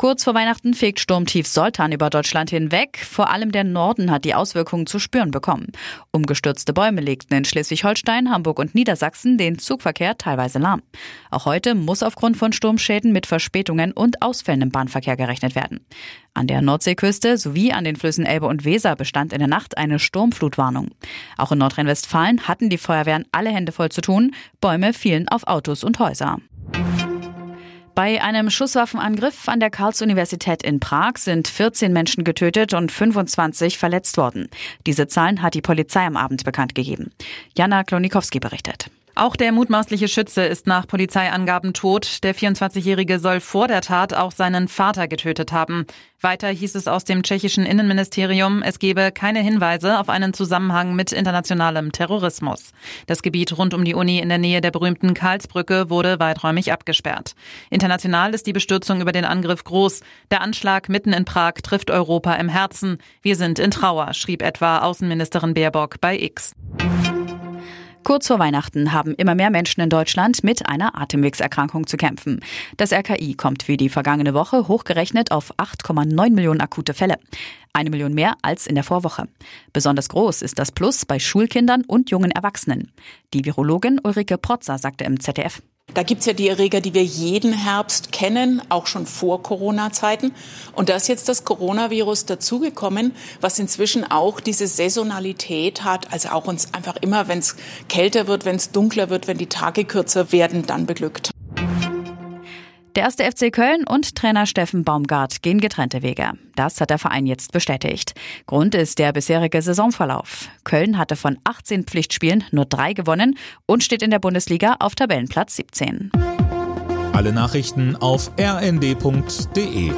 Kurz vor Weihnachten fegt Sturmtief Soltan über Deutschland hinweg. Vor allem der Norden hat die Auswirkungen zu spüren bekommen. Umgestürzte Bäume legten in Schleswig-Holstein, Hamburg und Niedersachsen den Zugverkehr teilweise lahm. Auch heute muss aufgrund von Sturmschäden mit Verspätungen und Ausfällen im Bahnverkehr gerechnet werden. An der Nordseeküste sowie an den Flüssen Elbe und Weser bestand in der Nacht eine Sturmflutwarnung. Auch in Nordrhein-Westfalen hatten die Feuerwehren alle Hände voll zu tun. Bäume fielen auf Autos und Häuser. Bei einem Schusswaffenangriff an der Karls-Universität in Prag sind 14 Menschen getötet und 25 verletzt worden. Diese Zahlen hat die Polizei am Abend bekannt gegeben. Jana Klonikowski berichtet. Auch der mutmaßliche Schütze ist nach Polizeiangaben tot. Der 24-Jährige soll vor der Tat auch seinen Vater getötet haben. Weiter hieß es aus dem tschechischen Innenministerium, es gebe keine Hinweise auf einen Zusammenhang mit internationalem Terrorismus. Das Gebiet rund um die Uni in der Nähe der berühmten Karlsbrücke wurde weiträumig abgesperrt. International ist die Bestürzung über den Angriff groß. Der Anschlag mitten in Prag trifft Europa im Herzen. Wir sind in Trauer, schrieb etwa Außenministerin Baerbock bei X. Kurz vor Weihnachten haben immer mehr Menschen in Deutschland mit einer Atemwegserkrankung zu kämpfen. Das RKI kommt wie die vergangene Woche hochgerechnet auf 8,9 Millionen akute Fälle. Eine Million mehr als in der Vorwoche. Besonders groß ist das Plus bei Schulkindern und jungen Erwachsenen. Die Virologin Ulrike Protzer sagte im ZDF. Da gibt's ja die Erreger, die wir jeden Herbst kennen, auch schon vor Corona-Zeiten. Und da ist jetzt das Coronavirus dazugekommen, was inzwischen auch diese Saisonalität hat, also auch uns einfach immer, wenn es kälter wird, wenn es dunkler wird, wenn die Tage kürzer werden, dann beglückt. Der erste FC Köln und Trainer Steffen Baumgart gehen getrennte Wege. Das hat der Verein jetzt bestätigt. Grund ist der bisherige Saisonverlauf. Köln hatte von 18 Pflichtspielen nur drei gewonnen und steht in der Bundesliga auf Tabellenplatz 17. Alle Nachrichten auf rnd.de